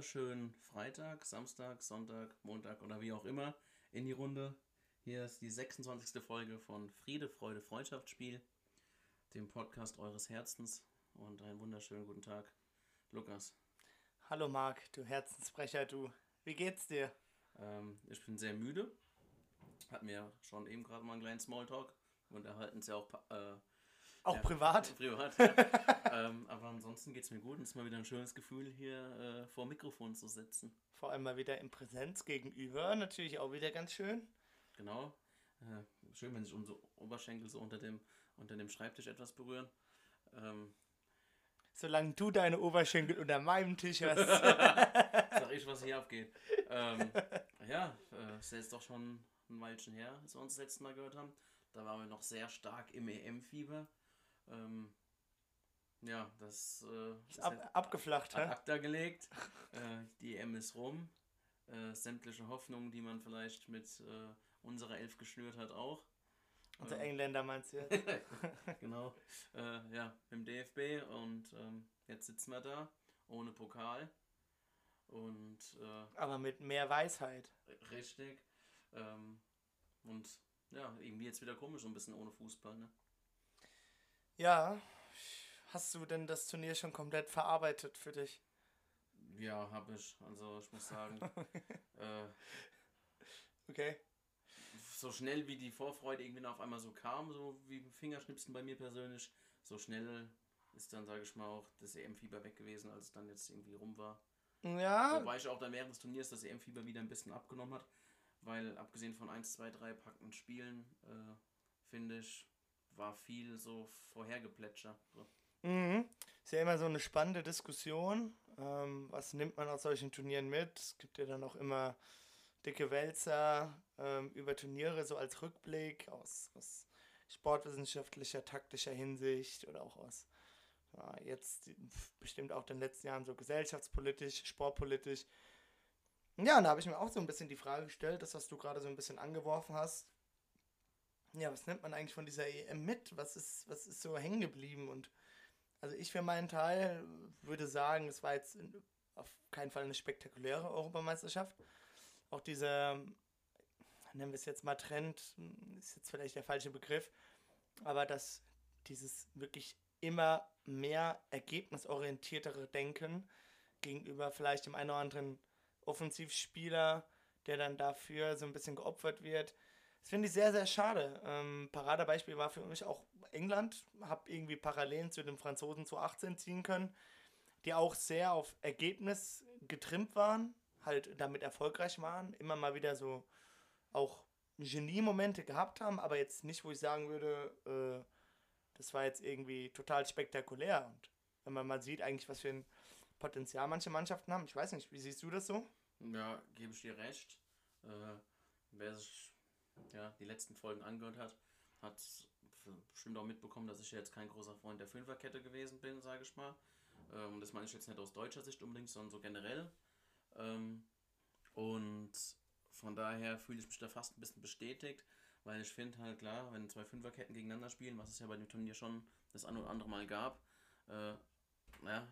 wunderschönen Freitag, Samstag, Sonntag, Montag oder wie auch immer in die Runde. Hier ist die 26. Folge von Friede, Freude, Freundschaftsspiel, dem Podcast eures Herzens. Und einen wunderschönen guten Tag, Lukas. Hallo Marc, du Herzensbrecher, du. Wie geht's dir? Ähm, ich bin sehr müde. Hatten wir schon eben gerade mal einen kleinen Smalltalk und erhalten ja auch äh, auch ja, privat? Privat, ja. ähm, aber ansonsten geht es mir gut und es ist mal wieder ein schönes Gefühl, hier äh, vor Mikrofon zu sitzen. Vor allem mal wieder in Präsenz gegenüber, natürlich auch wieder ganz schön. Genau. Äh, schön, wenn sich unsere Oberschenkel so unter dem, unter dem Schreibtisch etwas berühren. Ähm, Solange du deine Oberschenkel unter meinem Tisch hast. Sag ich, was hier abgeht. Ähm, ja, äh, es ist jetzt doch schon ein Weilchen her, als wir uns das letzte Mal gehört haben. Da waren wir noch sehr stark im EM-Fieber. Ähm, ja, das äh, ist, ab, abgeflacht, ad acta gelegt. äh, die EM ist rum. Äh, sämtliche Hoffnungen, die man vielleicht mit äh, unserer Elf geschnürt hat, auch. Und der ähm, Engländer meinst du genau. Äh, ja, im DFB und ähm, jetzt sitzen wir da ohne Pokal. Und, äh, Aber mit mehr Weisheit. Richtig. Ähm, und ja, irgendwie jetzt wieder komisch, so ein bisschen ohne Fußball, ne? Ja. Hast du denn das Turnier schon komplett verarbeitet für dich? Ja, habe ich. Also ich muss sagen. äh, okay. So schnell wie die Vorfreude irgendwie auf einmal so kam, so wie Fingerschnipsen bei mir persönlich, so schnell ist dann, sage ich mal, auch das EM-Fieber weg gewesen, als es dann jetzt irgendwie rum war. Ja. Wobei ich auch dann während des Turniers das EM-Fieber wieder ein bisschen abgenommen hat, weil abgesehen von 1, 2, 3 packenden Spielen, äh, finde ich, war viel so Vorhergeplätscher. So. Mhm. Ist ja immer so eine spannende Diskussion. Ähm, was nimmt man aus solchen Turnieren mit? Es gibt ja dann auch immer dicke Wälzer ähm, über Turniere, so als Rückblick aus, aus sportwissenschaftlicher, taktischer Hinsicht oder auch aus ja, jetzt bestimmt auch den letzten Jahren so gesellschaftspolitisch, sportpolitisch. Ja, und da habe ich mir auch so ein bisschen die Frage gestellt, das, was du gerade so ein bisschen angeworfen hast. Ja, was nimmt man eigentlich von dieser EM mit? Was ist, was ist so hängen geblieben? Und also ich für meinen Teil würde sagen, es war jetzt auf keinen Fall eine spektakuläre Europameisterschaft. Auch dieser, nennen wir es jetzt mal Trend, ist jetzt vielleicht der falsche Begriff, aber dass dieses wirklich immer mehr ergebnisorientiertere Denken gegenüber vielleicht dem einen oder anderen Offensivspieler, der dann dafür so ein bisschen geopfert wird. Das finde ich sehr, sehr schade. Ähm, Paradebeispiel war für mich auch England. Habe irgendwie Parallelen zu den Franzosen zu 18 ziehen können, die auch sehr auf Ergebnis getrimmt waren, halt damit erfolgreich waren, immer mal wieder so auch Genie-Momente gehabt haben, aber jetzt nicht, wo ich sagen würde, äh, das war jetzt irgendwie total spektakulär. Und wenn man mal sieht, eigentlich, was für ein Potenzial manche Mannschaften haben, ich weiß nicht, wie siehst du das so? Ja, gebe ich dir recht. Äh, wer sich ja, die letzten Folgen angehört hat, hat bestimmt auch mitbekommen, dass ich jetzt kein großer Freund der Fünferkette gewesen bin, sage ich mal. Ähm, das meine ich jetzt nicht aus deutscher Sicht unbedingt, sondern so generell. Ähm, und von daher fühle ich mich da fast ein bisschen bestätigt, weil ich finde halt klar, wenn zwei Fünferketten gegeneinander spielen, was es ja bei dem Turnier schon das ein oder andere Mal gab, äh, naja,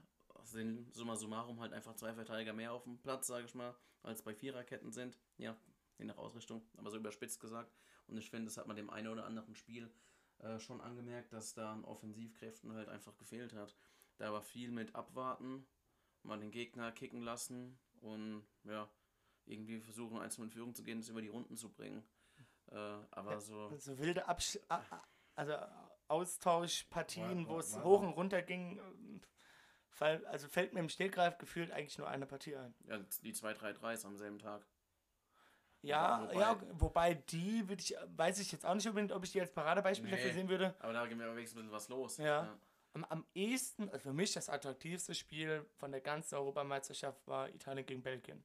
sind summa summarum halt einfach zwei Verteidiger mehr auf dem Platz, sage ich mal, als bei Viererketten sind. Ja, je nach Ausrichtung, aber so überspitzt gesagt. Und ich finde, das hat man dem einen oder anderen Spiel äh, schon angemerkt, dass da an Offensivkräften halt einfach gefehlt hat. Da war viel mit Abwarten, mal den Gegner kicken lassen und ja, irgendwie versuchen, eins in Führung zu gehen, das über die Runden zu bringen. Äh, aber so. So wilde Absch also Austauschpartien, wo es hoch und runter ging, Fall, also fällt mir im Stillgreif gefühlt eigentlich nur eine Partie ein. Ja, die 2-3-3 am selben Tag. Ja, wobei, ja, wobei die würde ich, weiß ich jetzt auch nicht unbedingt, ob ich die als Paradebeispiel nee, dafür sehen würde. Aber da ging mir wenigstens ein bisschen was los. Ja. ja. Am, am ehesten, also für mich das attraktivste Spiel von der ganzen Europameisterschaft war Italien gegen Belgien.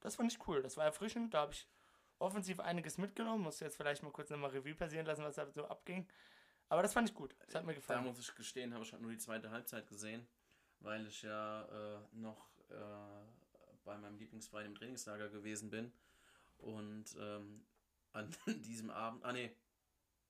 Das fand ich cool, das war erfrischend, da habe ich offensiv einiges mitgenommen. Muss jetzt vielleicht mal kurz nochmal Revue passieren lassen, was da so abging. Aber das fand ich gut, das hat mir gefallen. Da muss ich gestehen, habe ich halt nur die zweite Halbzeit gesehen weil ich ja äh, noch äh, bei meinem Lieblingsverein im Trainingslager gewesen bin. Und ähm, an diesem Abend, ah ne,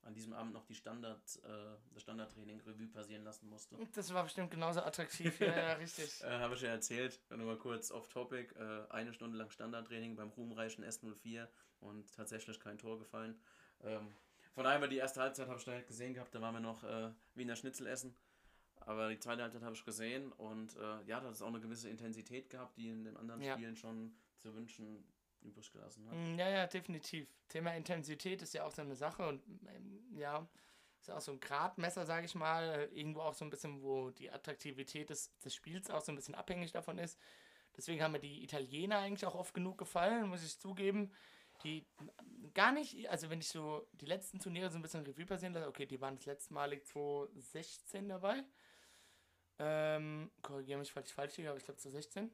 an diesem Abend noch die Standard, äh, das Standardtraining Revue passieren lassen musste. Das war bestimmt genauso attraktiv, ja, ja richtig. äh, Habe ich ja erzählt, nur mal kurz off-topic, äh, eine Stunde lang Standardtraining beim ruhmreichen S04 und tatsächlich kein Tor gefallen. Ähm, von daher, die erste Halbzeit habe ich da gesehen gehabt, da waren wir noch äh, Wiener Schnitzel essen. Aber die zweite Halbzeit habe ich gesehen und äh, ja, das ist auch eine gewisse Intensität gehabt, die in den anderen Ja. Spielen schon zu wünschen übrig gelassen hat. Mm, Ja, ja, definitiv. Thema Intensität ist ja auch so eine Sache und ähm, ja, ist auch so ein Gradmesser, sage ich mal. Irgendwo auch so ein bisschen, wo die Attraktivität des, des Spiels auch so ein bisschen abhängig davon ist. Deswegen haben mir die Italiener eigentlich auch oft genug gefallen, muss ich zugeben. Die mm, gar nicht, also wenn ich so die letzten Turniere so ein bisschen Revue passieren lasse, okay, die waren das letzte Mal 2016 dabei. Ähm, korrigiere mich, falls ich falsch liege, aber ich glaube 2016.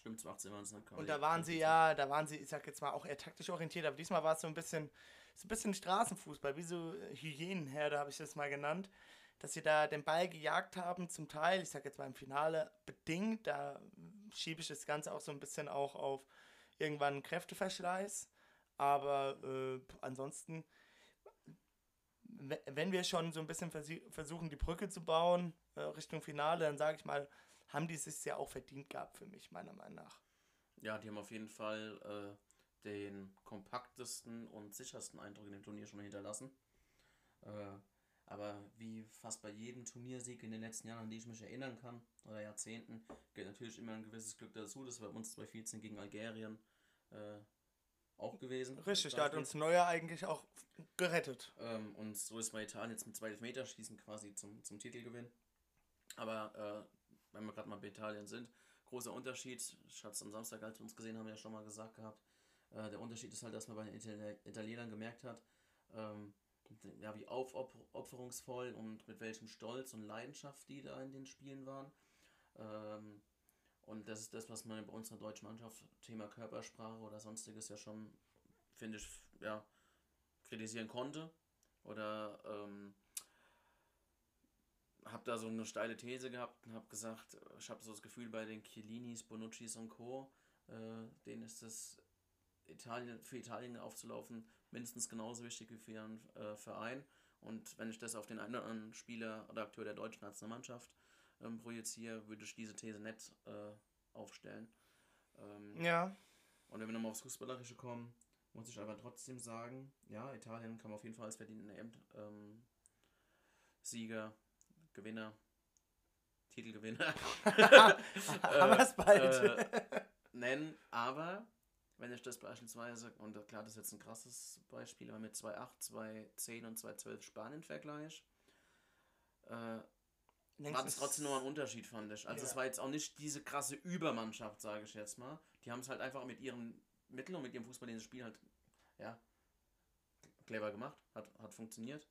Stimmt, 18 waren es. Und da waren sie ja, da waren sie, ich sag jetzt mal, auch eher taktisch orientiert, aber diesmal war es so ein bisschen, so ein bisschen Straßenfußball, wie so äh, Hyänenherde, habe ich das mal genannt. Dass sie da den Ball gejagt haben, zum Teil, ich sag jetzt mal im Finale bedingt, da schiebe ich das Ganze auch so ein bisschen auch auf irgendwann Kräfteverschleiß. Aber äh, ansonsten, we- wenn wir schon so ein bisschen versuchen, die Brücke zu bauen äh, Richtung Finale, dann sage ich mal, haben die es sich ja auch verdient gehabt für mich, meiner Meinung nach. Ja, die haben auf jeden Fall äh, den kompaktesten und sichersten Eindruck in dem Turnier schon hinterlassen. Äh, aber wie fast bei jedem Turniersieg in den letzten Jahren, an die ich mich erinnern kann, oder Jahrzehnten, geht natürlich immer ein gewisses Glück dazu. Das war bei uns 2014 gegen Algerien äh, auch gewesen. Richtig, da hat uns Neuer eigentlich auch gerettet. Ähm, und so ist bei Italien jetzt mit zwei Elfmeterschießen quasi zum, zum Titelgewinn. Aber äh, wenn wir gerade mal bei Italien sind, großer Unterschied. Ich hatte es am Samstag, als wir uns gesehen haben, ja schon mal gesagt gehabt. Äh, der Unterschied ist halt, dass man bei den Itali Italienern gemerkt hat, ähm, ja, wie aufopferungsvoll und mit welchem Stolz und Leidenschaft die da in den Spielen waren. Ähm, und das ist das, was man bei unserer deutschen Mannschaft, Thema Körpersprache oder sonstiges ja schon, finde ich, ja, kritisieren konnte. Oder ähm, habe da so eine steile These gehabt und habe gesagt, ich habe so das Gefühl bei den Chiellinis, Bonuccis und Co., äh, denen ist es Italien, für Italien aufzulaufen mindestens genauso wichtig wie für ihren äh, Verein. Und wenn ich das auf den einen oder anderen Spieler oder Akteur der deutschen Nationalmannschaft ähm, projiziere, würde ich diese These nicht äh, aufstellen. Ähm, Ja, und wenn wir nochmal aufs Fußballerische kommen, muss ich aber trotzdem sagen, ja, Italien kam auf jeden Fall als verdienten ähm, Sieger, Gewinner, Titelgewinner haben wir es bald. äh, nennen, aber wenn ich das beispielsweise, und klar, das ist jetzt ein krasses Beispiel, aber mit 2.8, 2.10 und 2.12 Spanien vergleich, äh, war das trotzdem noch ein Unterschied, fand ich. Also Ja. es war jetzt auch nicht diese krasse Übermannschaft, sage ich jetzt mal. Die haben es halt einfach mit ihren Mitteln und mit ihrem Fußball dieses Spiel halt, ja, clever gemacht, hat, hat funktioniert.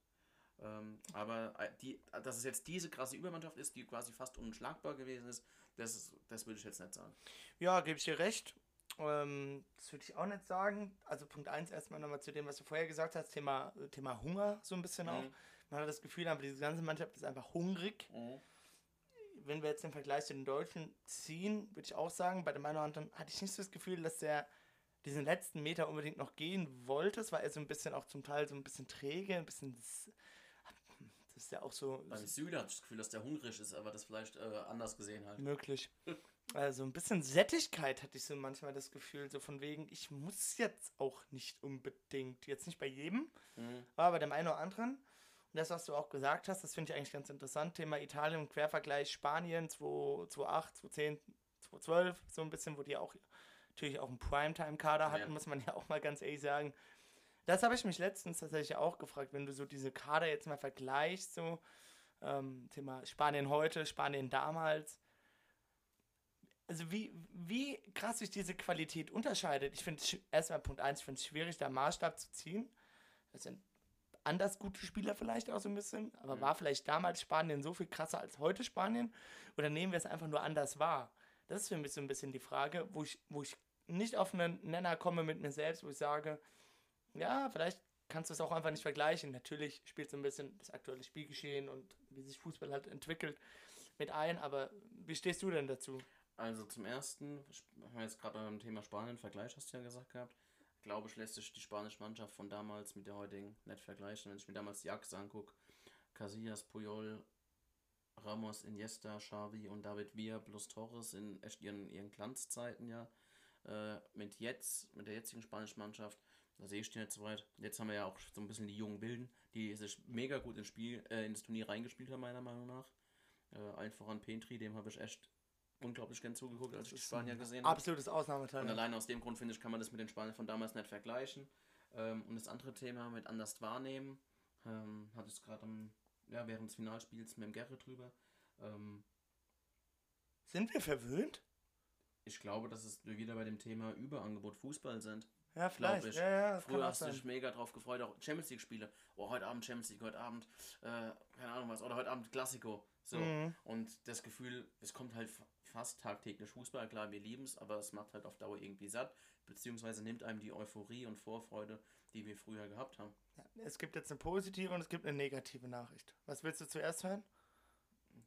Ähm, aber äh, die, dass es jetzt diese krasse Übermannschaft ist, die quasi fast unschlagbar gewesen ist, das, das würde ich jetzt nicht sagen. Ja, gebe ich dir recht. Ähm, das würde ich auch nicht sagen. Also Punkt 1 erstmal nochmal zu dem, was du vorher gesagt hast, Thema, Thema Hunger so ein bisschen auch. Mhm. Man hat das Gefühl, aber diese ganze Mannschaft ist einfach hungrig. Wenn wir jetzt den Vergleich zu den Deutschen ziehen, würde ich auch sagen, bei dem einen oder anderen hatte ich nicht so das Gefühl, dass der diesen letzten Meter unbedingt noch gehen wollte. Es war er so ein bisschen auch zum Teil so ein bisschen träge, ein bisschen. Das ist ja auch so, Beim Süden hatte ich das Gefühl, dass der hungrig ist, aber das vielleicht äh, anders gesehen halt. möglich. Also ein bisschen Sättigkeit hatte ich so manchmal das Gefühl, so von wegen, ich muss jetzt auch nicht unbedingt, jetzt nicht bei jedem, Mhm. war bei dem einen oder anderen. Und das, was du auch gesagt hast, das finde ich eigentlich ganz interessant. Thema Italien im Quervergleich Spanien 2008, 2010, 2012, so ein bisschen, wo die auch natürlich auch einen Primetime-Kader hatten, Ja. muss man ja auch mal ganz ehrlich sagen. Das habe ich mich letztens tatsächlich auch gefragt, wenn du so diese Kader jetzt mal vergleichst, so ähm, Thema Spanien heute, Spanien damals. Also wie, wie krass sich diese Qualität unterscheidet. Ich finde erstmal Punkt 1, ich finde es schwierig, da Maßstab zu ziehen. Das sind anders gute Spieler vielleicht auch so ein bisschen, aber Mhm. war vielleicht damals Spanien so viel krasser als heute Spanien? Oder nehmen wir es einfach nur anders wahr? Das ist für mich so ein bisschen die Frage, wo ich, wo ich nicht auf einen Nenner komme mit mir selbst, wo ich sage, ja, vielleicht kannst du es auch einfach nicht vergleichen. Natürlich spielt so ein bisschen das aktuelle Spielgeschehen und wie sich Fußball halt entwickelt mit ein, aber wie stehst du denn dazu? Also zum ersten, haben wir jetzt gerade beim Thema Spanien Vergleich, hast du ja gesagt gehabt. glaube ich, lässt sich die spanische Mannschaft von damals mit der heutigen nicht vergleichen. Wenn ich mir damals die Achse angucke, Casillas, Puyol, Ramos, Iniesta, Xavi und David Villa plus Torres in echt ihren, ihren Glanzzeiten, ja. Äh, mit jetzt, mit der jetzigen spanischen Mannschaft, da sehe ich die nicht so weit. Jetzt haben wir ja auch so ein bisschen die jungen Bilden, die sich mega gut ins Spiel, äh, ins Turnier reingespielt haben, meiner Meinung nach. Äh, allen voran Petri, dem habe ich echt unglaublich gern zugeguckt, als ich die Spanier gesehen habe. Absolutes Ausnahmeteil. Und allein aus dem Grund, finde ich, kann man das mit den Spaniern von damals nicht vergleichen. Ähm, und das andere Thema mit anders wahrnehmen, ähm, hatte ich gerade ja, während des Finalspiels mit dem Gerrit drüber. Ähm, Sind wir verwöhnt? ich glaube, dass es wieder bei dem Thema Überangebot Fußball sind. Ja, vielleicht. ich. Ja, ja, Früher hast du dich mega drauf gefreut, auch Champions League-Spiele. Oh, heute Abend Champions League, heute Abend, äh, keine Ahnung was, oder heute Abend Klassiko. So. Mhm. Und das Gefühl, es kommt halt fa- fast tagtäglich Fußball. Klar, wir lieben es, aber es macht halt auf Dauer irgendwie satt, beziehungsweise nimmt einem die Euphorie und Vorfreude, die wir früher gehabt haben. Ja, es gibt jetzt eine positive und es gibt eine negative Nachricht. Was willst du zuerst hören?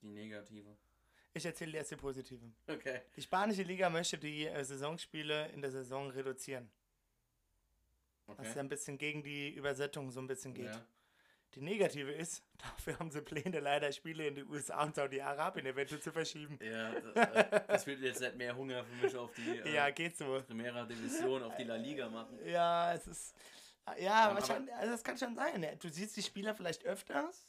Die negative. Ich erzähle dir erst die positive. Okay. Die spanische Liga möchte die äh, Saisonspiele in der Saison reduzieren. Was okay. ja ein bisschen gegen die Übersetzung so ein bisschen geht. Ja. Die negative ist, dafür haben sie Pläne, leider Spiele in die USA und Saudi-Arabien eventuell zu verschieben. Ja, das, äh, das wird jetzt nicht mehr Hunger für mich auf die äh, Ja, geht so. Primera Division, auf die La Liga machen. Ja, es ist. Ja, aber- wahrscheinlich, also das kann schon sein. ne? Du siehst die Spieler vielleicht öfters.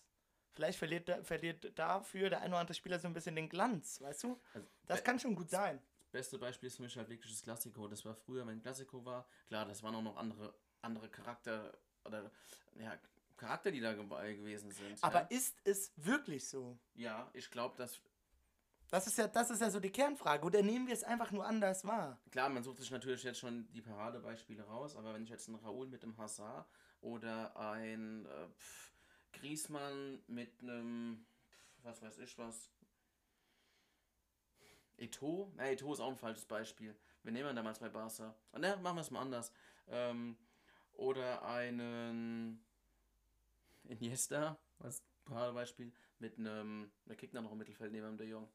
Vielleicht verliert, verliert dafür der ein oder andere Spieler so ein bisschen den Glanz, weißt du? Also, Das äh, kann schon gut sein. Beste Beispiel ist für mich halt wirklich das Klassiko. Das war früher, wenn Klassiko war, klar, das waren auch noch andere, andere Charakter oder ja, Charakter, die da dabei gewesen sind. Aber ja, ist es wirklich so? ja ich glaube, dass Das ist ja, das ist ja so die Kernfrage. Oder nehmen wir es einfach nur anders wahr? klar, man sucht sich natürlich jetzt schon die Paradebeispiele raus, aber wenn ich jetzt einen Raoul mit dem Hazard oder ein äh, pff, Griezmann mit einem, was weiß ich was, Eto, na, Eto ist auch ein falsches Beispiel. Wir nehmen ihn damals bei Barca. Ah, Ne, machen wir es mal anders. Ähm, oder einen Iniesta, was Paradebeispiel, mit einem, wer kriegt da noch im Mittelfeld neben dem De Jong?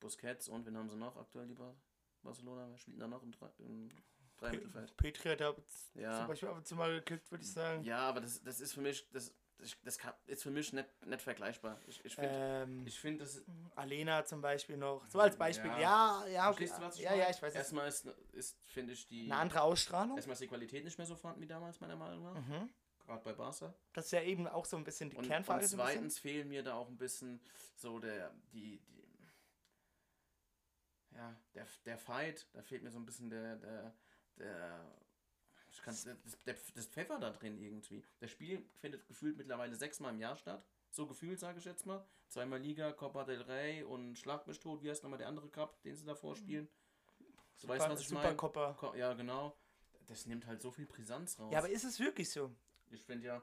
Busquets und wen haben sie noch aktuell, die Bar Barcelona? Wer spielt da noch im, im Dreimittelfeld? Petri hat da Ja. zum Beispiel ab und zu mal geklickt, würde ich sagen. Ja, aber das, das ist für mich, das, das, das kann, ist für mich nicht, nicht vergleichbar. Ich, ich finde, Ähm, ich find, das Alena zum Beispiel noch. So als Beispiel. Ja. Ja, ja, okay. Du, was ich ja, meine? ja, ich weiß. Erstmal ist, ist finde ich, die. Eine andere Ausstrahlung. Erstmal ist die Qualität nicht mehr so vorhanden wie damals, meiner Meinung nach. Mhm. Gerade bei Barca. Das ist ja eben auch so ein bisschen die Und, Kernfrage. und zweitens fehlen mir da auch ein bisschen so der, die, die ja, der, der Fight, da fehlt mir so ein bisschen der, der, der, ich kann, das, der, das Pfeffer da drin irgendwie. Das Spiel findet gefühlt mittlerweile sechsmal im Jahr statt. So gefühlt, sage ich jetzt mal. Zweimal Liga, Copa del Rey und Schlag mich tot. Wie heißt nochmal der andere Cup, den sie davor spielen? Du weißt, was ich meine? Supercopper. Ja, genau. Das nimmt halt so viel Brisanz raus. Ja, aber ist es wirklich so? ich finde ja.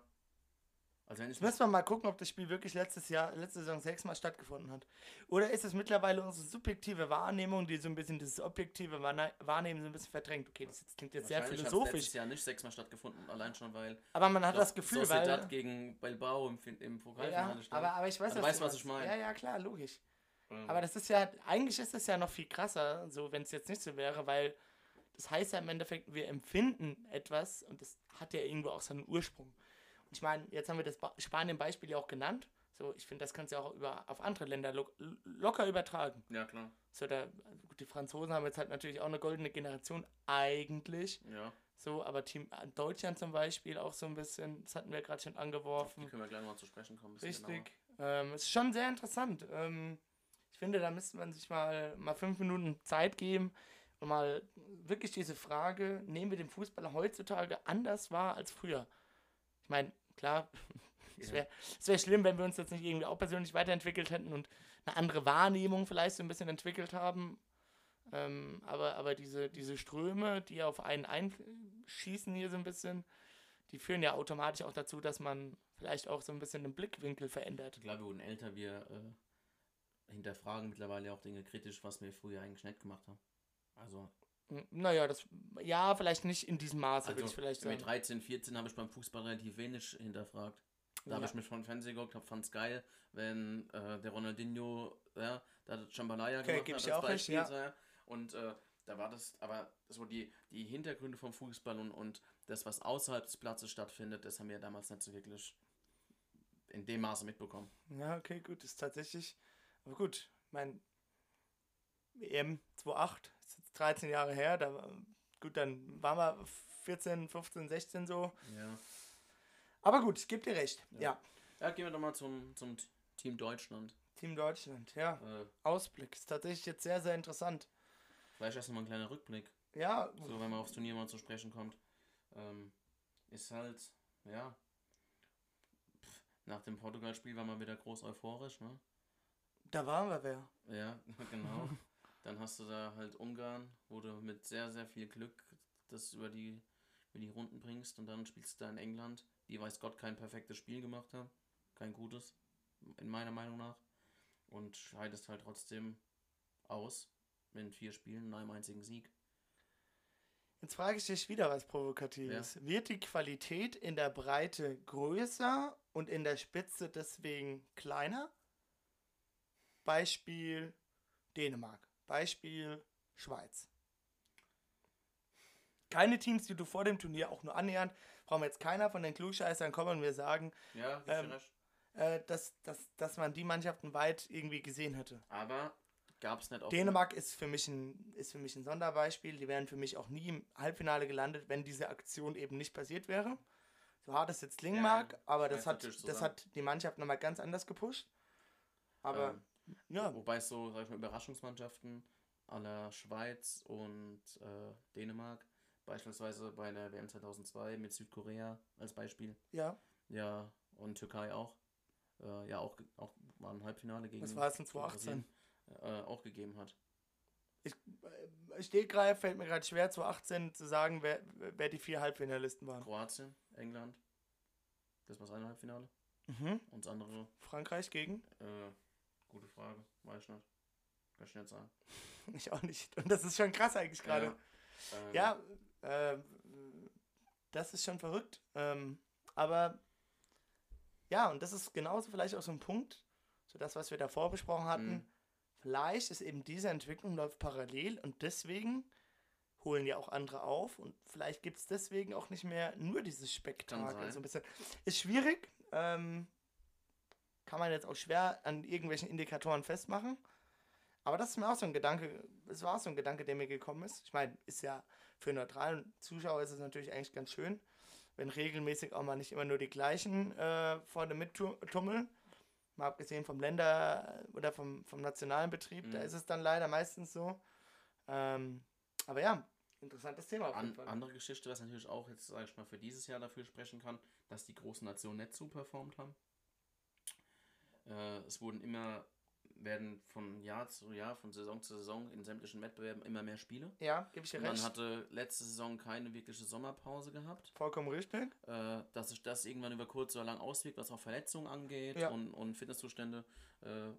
Also wenn Jetzt müssen wir mal gucken, ob das Spiel wirklich letztes Jahr, letzte Saison sechsmal stattgefunden hat. Oder ist es mittlerweile unsere subjektive Wahrnehmung, die so ein bisschen das objektive Wahrne- Wahrnehmen so ein bisschen verdrängt? Okay, das klingt jetzt sehr philosophisch. letztes Jahr nicht sechsmal stattgefunden, allein schon weil Aber man hat das Gefühl, Sociedad weil. gegen Bilbao im, im Ja, Pokalfinale stand. aber, aber ich weiß, Also was weißt, du was ich meinst. meine. Ja, ja, klar, logisch. Ähm, Aber das ist ja, eigentlich ist es ja noch viel krasser, so wenn es jetzt nicht so wäre, weil das heißt ja im Endeffekt, wir empfinden etwas und das hat ja irgendwo auch seinen Ursprung. Ich meine, jetzt haben wir das Spanien-Beispiel ja auch genannt. So, ich finde, das kannst du ja auch über, auf andere Länder lo locker übertragen. ja, klar. So, da, die Franzosen haben jetzt halt natürlich auch eine goldene Generation, eigentlich. Ja. So, aber Team äh, Deutschland zum Beispiel auch so ein bisschen, das hatten wir gerade schon angeworfen. die können wir gleich mal zu sprechen kommen. Richtig. Ähm, es ist schon sehr interessant. Ähm, ich finde, da müsste man sich mal, mal fünf Minuten Zeit geben und mal wirklich diese Frage, nehmen wir den Fußball heutzutage anders wahr als früher? Ich meine, klar, es wäre wär schlimm, wenn wir uns jetzt nicht irgendwie auch persönlich weiterentwickelt hätten und eine andere Wahrnehmung vielleicht so ein bisschen entwickelt haben. Ähm, aber aber diese, diese Ströme, die auf einen einschießen hier so ein bisschen, die führen ja automatisch auch dazu, dass man vielleicht auch so ein bisschen den Blickwinkel verändert. Ich glaube, wir wurden älter, wir äh, hinterfragen mittlerweile auch Dinge kritisch, was wir früher eigentlich nicht gemacht haben. Also, Naja, das, ja, vielleicht nicht in diesem Maße, würde also ich vielleicht mit sagen. 13, 14 habe ich beim Fußball relativ wenig hinterfragt. Da habe Ja. ich mich von Fernsehen geguckt, hab, fand's geil, wenn äh, der Ronaldinho, ja, da hat Jambalaya Okay, gemacht hat ich dir auch recht, ja. ja. Und äh, da war das, aber so die, die Hintergründe vom Fußball und, und das, was außerhalb des Platzes stattfindet, das haben wir damals nicht so wirklich in dem Maße mitbekommen. Ja, okay, gut, ist tatsächlich, aber gut, mein EM 28, ist jetzt 13 Jahre her, da war, gut, dann waren wir 14, 15, 16 so. Ja. Aber gut, ich gebe dir recht, ja. Ja. Ja, gehen wir doch mal zum, zum Team Deutschland. Team Deutschland, ja. Äh, Ausblick ist tatsächlich jetzt sehr, sehr interessant. vielleicht erst mal ein kleiner Rückblick, Ja, so wenn man aufs Turnier mal zu sprechen kommt. Ähm, ist halt, ja. pff, Nach dem Portugal-Spiel war man wieder groß euphorisch, ne? da waren wir wer. Ja, genau. Dann hast du da halt Ungarn, wo du mit sehr, sehr viel Glück das über die, über die Runden bringst und dann spielst du da in England, die weiß Gott kein perfektes Spiel gemacht haben. Kein gutes, in meiner Meinung nach. Und scheidest halt trotzdem aus in vier Spielen und einem einzigen Sieg. Jetzt frage ich dich wieder was Provokatives. Wird die Qualität in der Breite größer und in der Spitze deswegen kleiner? Beispiel Dänemark. Beispiel Schweiz. Keine Teams, die du vor dem Turnier auch nur annähernd, brauchen wir jetzt keiner von den Klugscheißern kommen und mir sagen, Ja, Ähm, äh, dass, dass, dass man die Mannschaften weit irgendwie gesehen hätte. Aber gab es nicht auch. Dänemark ist für, mich ein, ist für mich ein Sonderbeispiel. Die wären für mich auch nie im Halbfinale gelandet, wenn diese Aktion eben nicht passiert wäre. So hart es jetzt klingen Ja, mag, aber das hat, das hat die Mannschaft nochmal ganz anders gepusht. Aber Ähm, ja, Wobei es so, sag ich mal, Überraschungsmannschaften aller Schweiz und äh, Dänemark, beispielsweise bei der WM 2002 mit Südkorea als Beispiel, ja, ja, und Türkei auch, äh, ja, auch, auch war ein Halbfinale gegen. was war es in gegen 2018? Brasilien, Äh, auch gegeben hat. Ich, äh, Stegreif fällt mir gerade schwer, 2018 zu sagen, wer, wer die vier Halbfinalisten waren. Kroatien, England, das war das eine Halbfinale. Mhm. Und das andere, Frankreich gegen? äh, gute Frage, weiß ich nicht. Kann ich nicht sagen. Ich auch nicht. Und das ist schon krass eigentlich gerade. ähm, Ja, äh, das ist schon verrückt. Ähm, aber ja, und das ist genauso vielleicht auch so ein Punkt, so das, was wir davor besprochen hatten. Mhm. Vielleicht ist eben diese Entwicklung läuft parallel und deswegen holen ja auch andere auf und vielleicht gibt es deswegen auch nicht mehr nur dieses Spektakel. So ein bisschen. Ist schwierig. Ähm, kann man jetzt auch schwer an irgendwelchen Indikatoren festmachen. Aber das ist mir auch so ein Gedanke, es war auch so ein Gedanke, der mir gekommen ist. Ich meine, ist ja für neutralen Zuschauer ist es natürlich eigentlich ganz schön, wenn regelmäßig auch mal nicht immer nur die gleichen äh, vorne mittummeln. Mal abgesehen vom Länder- oder vom, vom nationalen Betrieb, da Mhm. ist es dann leider meistens so. Ähm, aber ja, interessantes Thema An, andere Geschichte, was natürlich auch jetzt, sage ich mal, für dieses Jahr dafür sprechen kann, dass die großen Nationen nicht so performt haben. Äh, es wurden immer, werden von Jahr zu Jahr, von Saison zu Saison in sämtlichen Wettbewerben immer mehr Spiele. Ja, gebe ich dir Man recht. hatte letzte Saison keine wirkliche Sommerpause gehabt. Vollkommen richtig. Äh, dass sich das irgendwann über kurz oder lang auswirkt, was auch Verletzungen angeht Ja. und, und Fitnesszustände. Äh,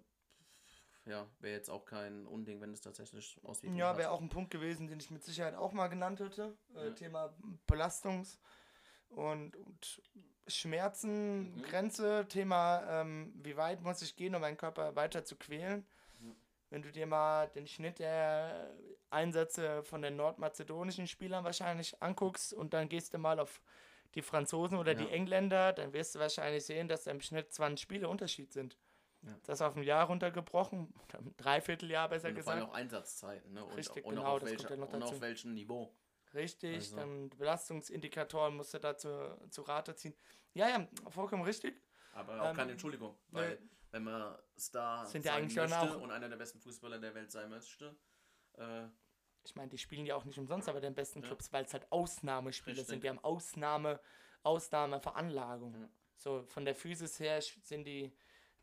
ja, wäre jetzt auch kein Unding, wenn es tatsächlich Auswirkungen Ja, wäre auch ein Punkt gewesen, den ich mit Sicherheit auch mal genannt hätte. Äh, Ja. Thema Belastungs- und, und Schmerzen, Mhm. Grenze, Thema, ähm, wie weit muss ich gehen, um meinen Körper weiter zu quälen. Ja. Wenn du dir mal den Schnitt der Einsätze von den nordmazedonischen Spielern wahrscheinlich anguckst und dann gehst du mal auf die Franzosen oder die Ja. Engländer, dann wirst du wahrscheinlich sehen, dass da im Schnitt 20 Spiele Unterschied sind. Ja. Das auf ein Jahr runtergebrochen, ein Dreivierteljahr besser und vor allem gesagt. auch Einsatzzeiten. Ne? Und, Richtig, und, genau, auch auf das welcher, ja noch und auf welchem Niveau. Richtig, Also- dann Belastungsindikatoren musst du da zu, zu Rate ziehen. Ja, ja, vollkommen richtig. Aber auch Ähm, keine Entschuldigung, weil wenn man Star Sind sein eigentlich möchte auch- und einer der besten Fußballer der Welt sein möchte, äh, Ich meine, die spielen ja auch nicht umsonst bei den besten Ja. Clubs, weil es halt Ausnahmespiele Richtig. sind. Die haben Ausnahme, Ausnahmeveranlagung. Ja. So, von der Physis her sind die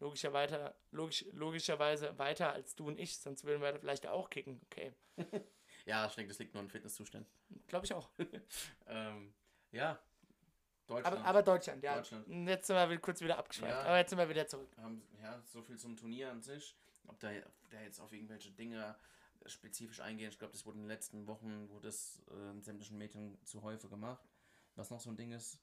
logischer weiter, logisch, logischerweise weiter als du und ich, sonst würden wir vielleicht auch kicken. Okay, ja, ich denke, das liegt nur an Fitnesszuständen. glaube ich auch. Ähm, ja, Deutschland. Aber, aber Deutschland, ja. Deutschland. Jetzt sind wir kurz wieder abgeschweift. Ja. Aber jetzt sind wir wieder zurück. haben, ja, so viel zum Turnier an sich. Ob da, da jetzt auf irgendwelche Dinge spezifisch eingehen, ich glaube, das wurde in den letzten Wochen, wurde das äh, in sämtlichen Medien zu häufig gemacht. Was noch so ein Ding ist,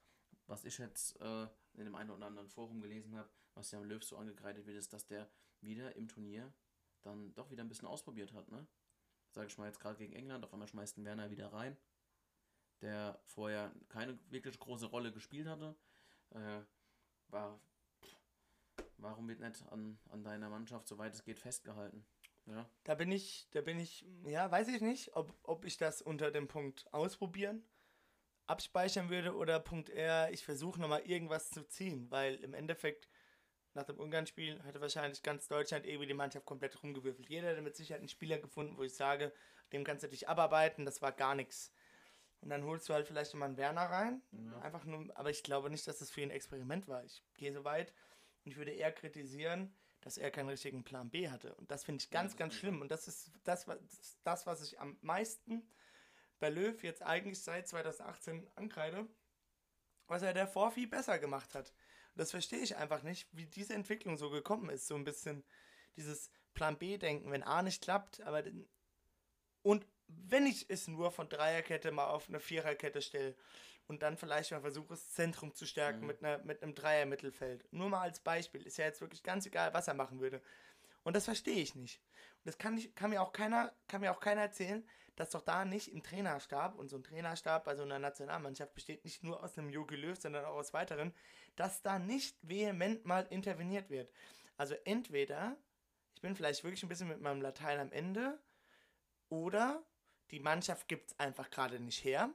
was ich jetzt äh, in dem einen oder anderen Forum gelesen habe, was ja am Löw so angekreidet wird, ist, dass der wieder im Turnier dann doch wieder ein bisschen ausprobiert hat, ne? Sage ich mal jetzt gerade gegen England, auf einmal schmeißt ein Werner wieder rein, der vorher keine wirklich große Rolle gespielt hatte. Äh, war, warum wird nicht an, an deiner Mannschaft, soweit es geht, festgehalten? Ja. Da bin ich, da bin ich, ja, weiß ich nicht, ob, ob ich das unter dem Punkt ausprobieren, abspeichern würde oder Punkt R, ich versuche nochmal irgendwas zu ziehen, weil im Endeffekt nach dem Ungarn-Spiel hätte wahrscheinlich ganz Deutschland irgendwie die Mannschaft komplett rumgewürfelt. Jeder hätte mit Sicherheit einen Spieler gefunden, wo ich sage, dem kannst du dich abarbeiten, das war gar nichts. Und dann holst du halt vielleicht nochmal einen Werner rein. Ja. Einfach nur, aber ich glaube nicht, dass das für ihn ein Experiment war. Ich gehe so weit und ich würde eher kritisieren, dass er keinen richtigen Plan B hatte. Und das finde ich ganz, ja, ganz schlimm. Und das ist das, was, das, was ich am meisten bei Löw jetzt eigentlich seit 2018 ankreide, was er davor viel besser gemacht hat. Das verstehe ich einfach nicht, wie diese Entwicklung so gekommen ist. So ein bisschen dieses Plan B-Denken, wenn A nicht klappt, aber und wenn ich es nur von Dreierkette mal auf eine Viererkette stelle und dann vielleicht mal versuche, das Zentrum zu stärken mhm. mit, einer, mit einem Dreier-Mittelfeld. Nur mal als Beispiel. Ist ja jetzt wirklich ganz egal, was er machen würde. Und das verstehe ich nicht. Und das kann, ich, kann, mir auch keiner, kann mir auch keiner erzählen, dass doch da nicht im Trainerstab, und so ein Trainerstab bei so einer Nationalmannschaft besteht nicht nur aus einem Jogi Löw, sondern auch aus weiteren, dass da nicht vehement mal interveniert wird. Also entweder, ich bin vielleicht wirklich ein bisschen mit meinem Latein am Ende, oder die Mannschaft gibt es einfach gerade nicht her.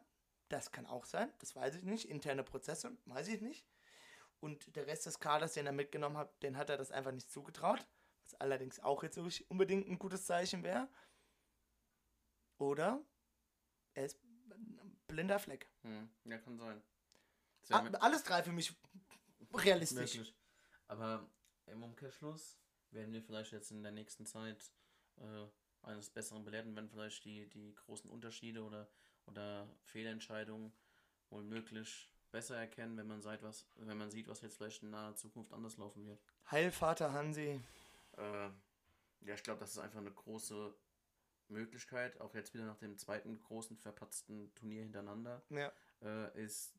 Das kann auch sein, das weiß ich nicht. Interne Prozesse, weiß ich nicht. Und der Rest des Kaders, den er mitgenommen hat, den hat er das einfach nicht zugetraut. Was allerdings auch jetzt nicht unbedingt ein gutes Zeichen wäre. Oder er ist ein blinder Fleck. Hm, ja, kann sein. Ah, alles drei für mich realistisch. Möglich. Aber im Umkehrschluss werden wir vielleicht jetzt in der nächsten Zeit äh, eines Besseren belehren, wenn vielleicht die, die großen Unterschiede oder, oder Fehlentscheidungen wohl möglich besser erkennen, wenn man sieht, was, wenn man sieht, was jetzt vielleicht in naher Zukunft anders laufen wird. Heilvater Hansi. Äh, ja, ich glaube, das ist einfach eine große Möglichkeit, auch jetzt wieder nach dem zweiten großen verpatzten Turnier hintereinander, ja. äh, ist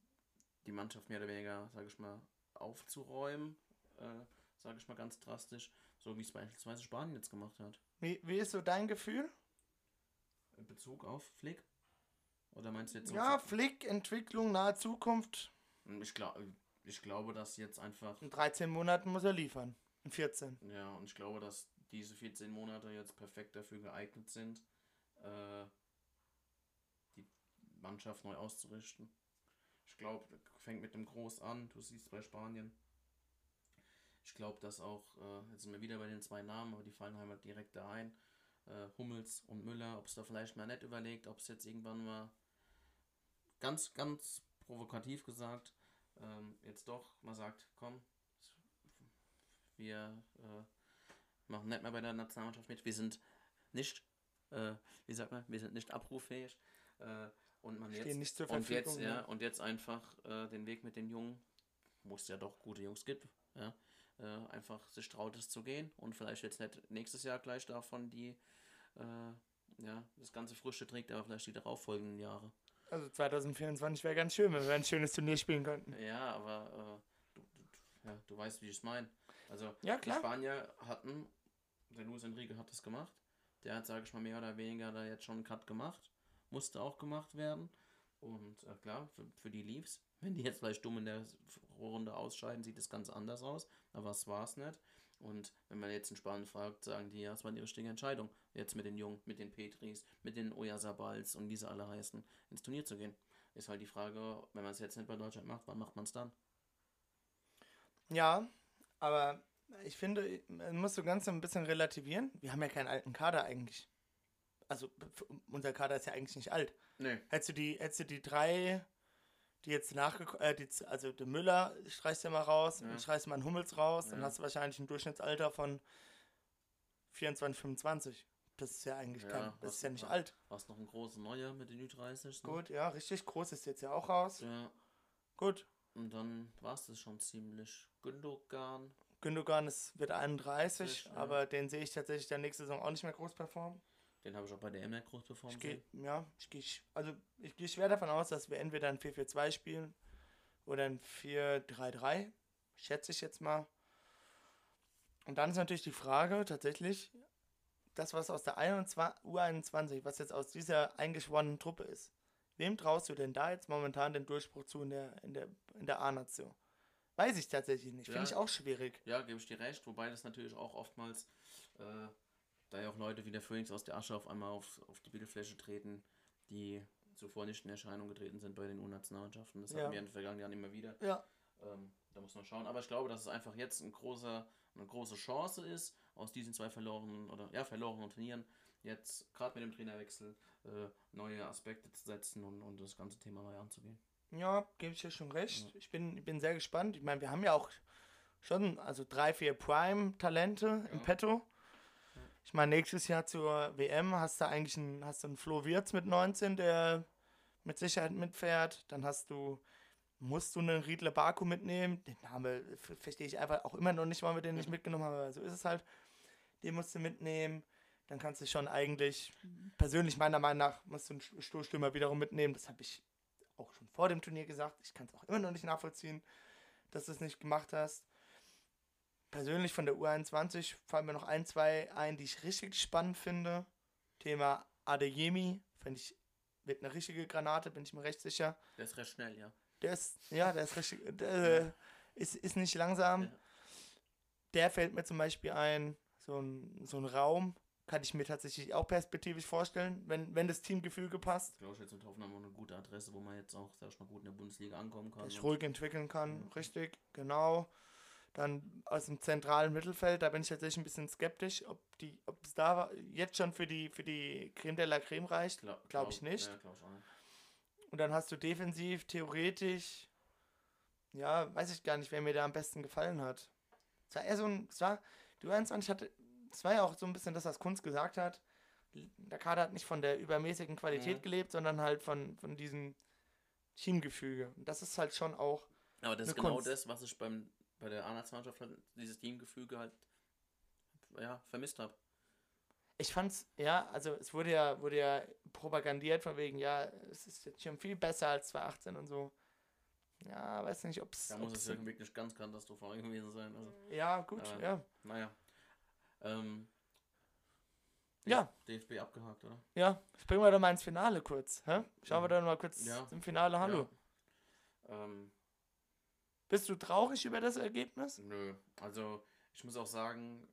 die Mannschaft mehr oder weniger, sage ich mal, aufzuräumen, äh, sage ich mal ganz drastisch, so wie es beispielsweise Spanien jetzt gemacht hat. Wie, wie ist so dein Gefühl? In Bezug auf Flick? Oder meinst du jetzt Ja, Flick, Entwicklung, nahe Zukunft. Ich, glaub, ich glaube, dass jetzt einfach. In 13 Monaten muss er liefern. In 14. Ja, und ich glaube, dass diese 14 Monate jetzt perfekt dafür geeignet sind, äh, die Mannschaft neu auszurichten. Ich glaube, fängt mit dem Groß an. Du siehst bei Spanien. Ich glaube, dass auch, äh, jetzt sind wir wieder bei den zwei Namen, aber die fallen halt direkt da ein. Äh, Hummels und Müller, ob es da vielleicht mal nett überlegt, ob es jetzt irgendwann mal ganz, ganz provokativ gesagt, ähm, jetzt doch mal sagt, komm, wir äh, machen nicht mehr bei der Nationalmannschaft mit, wir sind nicht, äh, wie sagt man, wir sind nicht abruffähig. Äh, und man Stehen jetzt, nicht zur und jetzt, ja, und jetzt einfach äh, den Weg mit den Jungen, wo es ja doch gute Jungs gibt, ja, äh, einfach sich traut es zu gehen und vielleicht jetzt nicht nächstes Jahr gleich davon die äh, ja, das ganze Früchte trägt, aber vielleicht die darauffolgenden Jahre. Also 2024 wäre ganz schön, wenn wir ein schönes Turnier spielen könnten. Ja, aber äh, du, du, ja, du weißt, wie ich es meine. Also ja, die Spanier hatten, der Luis Enrique hat das gemacht. Der hat, sage ich mal, mehr oder weniger da jetzt schon einen Cut gemacht. Musste auch gemacht werden. Und äh, klar, für, für die lief's. Wenn die jetzt vielleicht dumm in der Runde ausscheiden, sieht es ganz anders aus. Aber es war es nicht. Und wenn man jetzt in Spanien fragt, sagen die, ja, es war die richtige Entscheidung, jetzt mit den Jungen, mit den Petris, mit den Oyasabals und wie sie alle heißen, ins Turnier zu gehen. Ist halt die Frage, wenn man es jetzt nicht bei Deutschland macht, wann macht man es dann? Ja, aber ich finde, man muss so ganz ein bisschen relativieren. Wir haben ja keinen alten Kader eigentlich. Also unser Kader ist ja eigentlich nicht alt. Nee. Hättest du die, hättest du die drei die jetzt nachgekommen, äh, also der Müller streichst du mal raus, ja. streichst mal einen Hummels raus, ja. dann hast du wahrscheinlich ein Durchschnittsalter von 24, 25. Das ist ja eigentlich ja, kein, das ist ja nicht alt. Hast noch ein großes Neuer mit den Ü30. Ne? Gut, ja, richtig. Groß ist jetzt ja auch raus. Ja. Gut. Und dann war es das schon ziemlich. Gündogan. Gündogan ist, wird 31, ja. aber den sehe ich tatsächlich der nächste Saison auch nicht mehr groß performen. Den habe ich auch bei der MR groß performt. Ich ja, ich gehe also ich gehe schwer davon aus, dass wir entweder ein 4-4-2 spielen oder ein 4-3-3, schätze ich jetzt mal. Und dann ist natürlich die Frage tatsächlich, das, was aus der 21, U21, was jetzt aus dieser eingeschworenen Truppe ist, wem traust du denn da jetzt momentan den Durchbruch zu in der, in der, in der A-Nation? Weiß ich tatsächlich nicht. Finde Ja. ich auch schwierig. Ja, gebe ich dir recht, wobei das natürlich auch oftmals, äh, da ja auch Leute wie der Phoenix aus der Asche auf einmal auf, auf die Bildfläche treten, die zuvor nicht in Erscheinung getreten sind bei den U-Nationalmannschaften. Das Ja. hatten wir in den vergangenen Jahren immer wieder. Ja. Ähm, da muss man schauen. Aber ich glaube, dass es einfach jetzt ein großer, eine große Chance ist, aus diesen zwei verlorenen oder ja, verlorenen Turnieren jetzt gerade mit dem Trainerwechsel äh, neue Aspekte zu setzen und, und das ganze Thema neu anzugehen. Ja, gebe ich dir schon recht. Ich bin, ich bin sehr gespannt. Ich meine, wir haben ja auch schon also drei, vier Prime-Talente im Ja. Petto. Ich meine, nächstes Jahr zur WM hast du eigentlich einen, hast einen Flo Wirtz mit 19, der mit Sicherheit mitfährt. Dann hast du, musst du einen Riedle Baku mitnehmen. Den Namen verstehe ich einfach auch immer noch nicht, warum wir den nicht mitgenommen haben, aber so ist es halt. Den musst du mitnehmen. Dann kannst du schon eigentlich, persönlich meiner Meinung nach, musst du einen St- Stoßstürmer wiederum mitnehmen. Das habe ich auch schon vor dem Turnier gesagt. Ich kann es auch immer noch nicht nachvollziehen, dass du es nicht gemacht hast. Persönlich von der U21 fallen mir noch ein, zwei ein, die ich richtig spannend finde. Thema Adeyemi, finde ich, wird eine richtige Granate, bin ich mir recht sicher. Der ist recht schnell, ja. Der ist, ja, der ist richtig, der äh, ist, ist nicht langsam. Ja. Der fällt mir zum Beispiel ein, so ein, so ein Raum, kann ich mir tatsächlich auch perspektivisch vorstellen, wenn, wenn das Teamgefüge passt, Ich glaube, jetzt mit Hoffenheim auch eine gute Adresse, wo man jetzt auch, sag ich mal, gut in der Bundesliga ankommen kann. sich ruhig entwickeln kann, Mhm. richtig, genau. Dann aus dem zentralen Mittelfeld, da bin ich tatsächlich ein bisschen skeptisch, ob die, ob es da jetzt schon für die, für die Creme de la Creme reicht. Glaub, Glaub ich nicht. Ja, glaub ich nicht. Und dann hast du defensiv, theoretisch, ja, weiß ich gar nicht, wer mir da am besten gefallen hat. Es war eher so ein, es war, die U21 hatte, es war ja auch so ein bisschen das, was Kunz gesagt hat. Der Kader hat nicht von der übermäßigen Qualität Mhm. gelebt, sondern halt von, von diesem Teamgefüge. Und das ist halt schon auch, Aber das ist genau Kunst. das, was ich beim, bei der A-Nationalmannschaft halt, dieses Teamgefüge halt ja, vermisst habe. ich fand's, ja, also es wurde ja, wurde ja propagandiert von wegen, ja, es ist jetzt schon viel besser als 2018 und so. Ja, weiß nicht, ob es. Da muss es ja wirklich ganz katastrophal gewesen sein. Also, Ja, gut, Aber- ja. naja. Ähm, Ja. DFB abgehakt, oder? Ja, springen wir doch mal ins Finale kurz. Hä? Schauen wir Mhm. doch mal kurz Ja. zum Finale. Hallo. Ja. Ähm, Bist du traurig über das Ergebnis? nö. Also, ich muss auch sagen,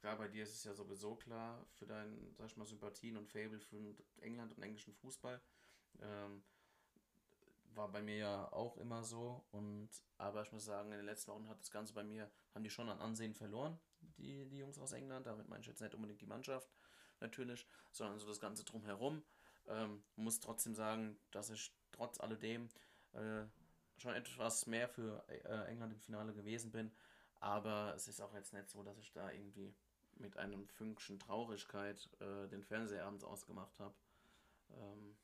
klar, bei dir ist es ja sowieso klar, für dein, sag ich mal, Sympathien und Fable für England und englischen Fußball. Ähm, war bei mir ja auch immer so. Und aber ich muss sagen, in den letzten Wochen hat das Ganze bei mir, haben die schon an Ansehen verloren, die, die Jungs aus England. Damit meine ich jetzt nicht unbedingt die Mannschaft, natürlich, sondern so das Ganze drumherum. Ähm, muss trotzdem sagen, dass ich trotz alledem äh, schon etwas mehr für äh, England im Finale gewesen bin. Aber es ist auch jetzt nicht so, dass ich da irgendwie mit einem Fünkchen Traurigkeit äh, den Fernseher abends ausgemacht habe. Ähm,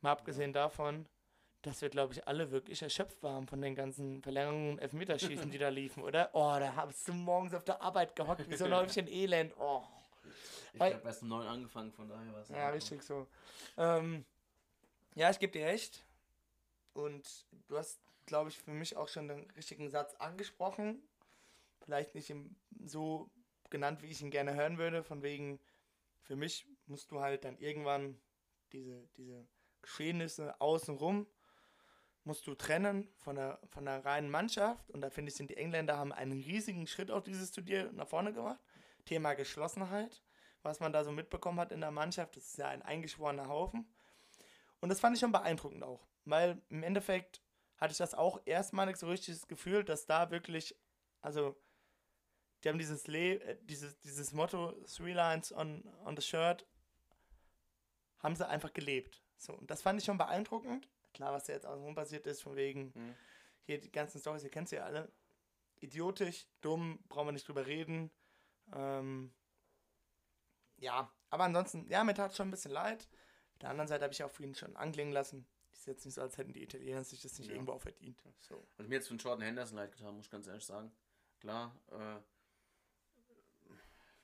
Mal abgesehen davon, dass wir, glaube ich, alle wirklich erschöpft waren von den ganzen Verlängerungen und Elfmeterschießen, die da liefen, oder? Oh, da hast du morgens auf der Arbeit gehockt, wie so ein Häufchen Elend. Oh. ich Weil- habe erst um neun angefangen, von daher war es. Ja, richtig so. Ähm, ja, ich gebe dir recht. Und du hast, glaube ich, für mich auch schon den richtigen Satz angesprochen. Vielleicht nicht im, so genannt, wie ich ihn gerne hören würde. Von wegen, für mich musst du halt dann irgendwann diese, diese Geschehnisse außenrum musst du trennen von der, von der reinen Mannschaft. Und da finde ich, sind die Engländer haben einen riesigen Schritt auf dieses Turnier nach vorne gemacht. Thema Geschlossenheit was man da so mitbekommen hat in der Mannschaft. Das ist ja ein eingeschworener Haufen. Und das fand ich schon beeindruckend auch. Weil im Endeffekt hatte ich das auch erstmalig so richtig das Gefühl, dass da wirklich, also, die haben dieses, Le äh, dieses, dieses Motto, Three Lines on, on the Shirt, haben sie einfach gelebt. So, und das fand ich schon beeindruckend. Klar, was da jetzt außenrum passiert ist, von wegen, Mhm. hier die ganzen Stories, ihr kennt sie ja alle. Idiotisch, dumm, brauchen wir nicht drüber reden. Ähm, ja, aber ansonsten, ja, mir tat es schon ein bisschen leid. Auf der anderen Seite habe ich auch für ihn schon anklingen lassen. Ist jetzt nicht so, als hätten die Italiener sich das nicht Ja. irgendwo auch verdient. So. Also mir jetzt für den Jordan Henderson leid getan, muss ich ganz ehrlich sagen. Klar, äh,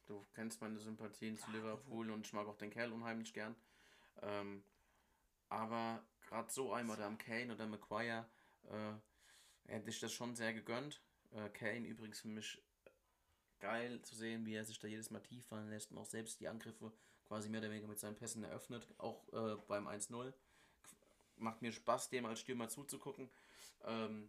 du kennst meine Sympathien zu Liverpool und ich mag auch den Kerl unheimlich gern. Ähm, aber gerade so einem oder am Kane oder Maguire äh, hätte ich das schon sehr gegönnt. Äh, Kane übrigens für mich geil zu sehen, wie er sich da jedes Mal tief fallen lässt und auch selbst die Angriffe quasi mehr oder weniger mit seinen Pässen eröffnet, auch äh, beim 1-0. Macht mir Spaß, dem als Stürmer zuzugucken. Ähm,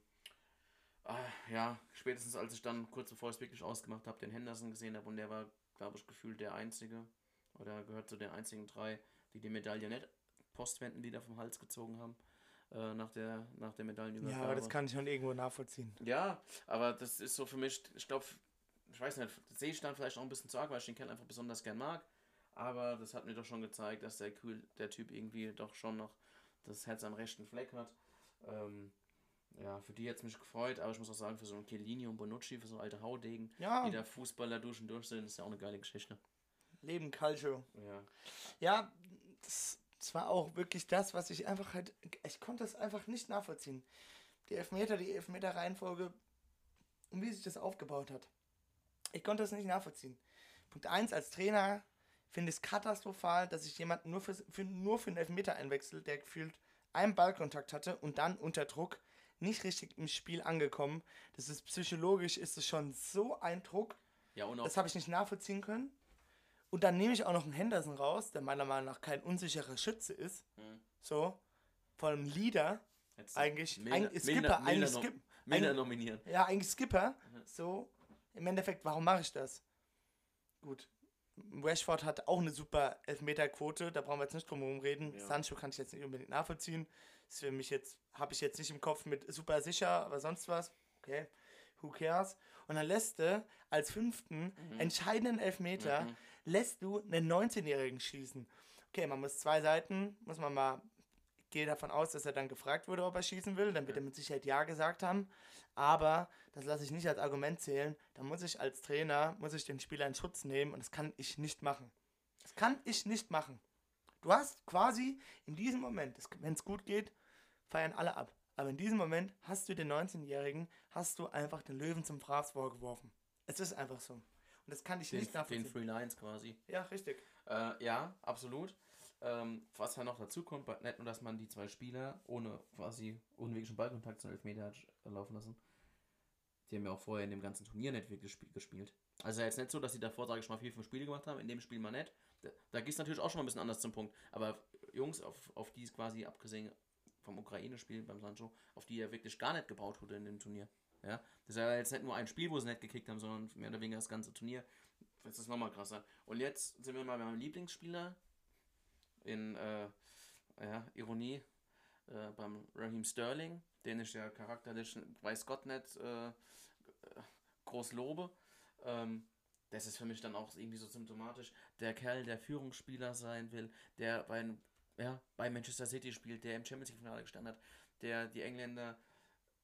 äh, ja, spätestens als ich dann kurz bevor ich es wirklich ausgemacht habe, den Henderson gesehen habe und der war, glaube ich, gefühlt der Einzige oder gehört zu den einzigen drei, die die Medaille nicht postwenden wieder vom Hals gezogen haben äh, nach der, nach der Medaillenübergabe. Ja, aber das kann ich schon irgendwo nachvollziehen. Ja, aber das ist so für mich, ich glaube, ich weiß nicht, das sehe ich dann vielleicht auch ein bisschen zu arg, weil ich den Kerl einfach besonders gern mag. Aber das hat mir doch schon gezeigt, dass der, cool, der Typ irgendwie doch schon noch das Herz am rechten Fleck hat. Ähm, ja, für die hat es mich gefreut, aber ich muss auch sagen, für so einen Chiellini und Bonucci, für so alte Haudegen, Ja. die da Fußballer durch und durch sind, ist ja auch eine geile Geschichte. Leben Calcio. Ja. Ja, das, das war auch wirklich das, was ich einfach halt. Ich konnte das einfach nicht nachvollziehen. Die Elfmeter, die Elfmeter-Reihenfolge und wie sich das aufgebaut hat. Ich konnte das nicht nachvollziehen. Punkt 1, als Trainer finde ich es katastrophal, dass sich jemand nur für, für, nur für einen Elfmeter einwechselt, der gefühlt einen Ballkontakt hatte und dann unter Druck nicht richtig im Spiel angekommen. Das ist psychologisch, ist es schon so ein Druck. Ja, und Das habe ich nicht nachvollziehen können. Und dann nehme ich auch noch einen Henderson raus, der meiner Meinung nach kein unsicherer Schütze ist. Mhm. So. Vor allem Leader. jetzt Eigentlich. Milner- eigentlich Skipper. Milner Eigentlich noch- Skip, Milner ein- nominieren. ja, eigentlich Skipper. Mhm. So. Im Endeffekt, warum mache ich das? Gut. Rashford hat auch eine super Elfmeterquote, da brauchen wir jetzt nicht drum herum reden. Ja. Sancho kann ich jetzt nicht unbedingt nachvollziehen. Ist für mich jetzt, habe ich jetzt nicht im Kopf mit super sicher, aber sonst was. Okay, who cares? Und dann lässt du als fünften entscheidenden Elfmeter, Mhm. lässt du einen 19-Jährigen schießen. Okay, man muss zwei Seiten, muss man mal, gehe davon aus, dass er dann gefragt wurde, ob er schießen will, dann wird er mit Sicherheit Ja gesagt haben. Aber das lasse ich nicht als Argument zählen. Da muss ich als Trainer, muss ich den Spieler in Schutz nehmen und das kann ich nicht machen. Das kann ich nicht machen. Du hast quasi in diesem Moment, wenn es gut geht, feiern alle ab. Aber in diesem Moment hast du den 19-Jährigen, hast du einfach den Löwen zum Fraß vorgeworfen. Es ist einfach so. Und das kann ich Den, nicht den nachvollziehen. Free Lines quasi. Ja, richtig. Äh, ja, absolut. Ähm, was ja noch dazu kommt, nicht nur, dass man die zwei Spieler ohne quasi unweglichen Ballkontakt zum Elfmeter hat laufen lassen. Die haben ja auch vorher in dem ganzen Turnier nicht wirklich gesp- gespielt. Also jetzt nicht so, dass sie davor, sage ich mal, vier, fünf Spiele gemacht haben, in dem Spiel mal nicht. Da, da geht es natürlich auch schon mal ein bisschen anders zum Punkt. Aber Jungs, auf, auf die es quasi abgesehen vom Ukraine-Spiel beim Sancho, auf die er wirklich gar nicht gebaut wurde in dem Turnier. Ja, das ist ja jetzt nicht nur ein Spiel, wo sie nicht gekickt haben, sondern mehr oder weniger das ganze Turnier. Das ist nochmal krasser. Und jetzt sind wir mal beim Lieblingsspieler in äh, ja, Ironie äh, beim Raheem Sterling, den ich ja charakterlich, weiß Gott nicht, äh, groß lobe. Ähm, das ist für mich dann auch irgendwie so symptomatisch. Der Kerl, der Führungsspieler sein will, der bei, ja, bei Manchester City spielt, der im Champions League-Finale gestanden hat, der die Engländer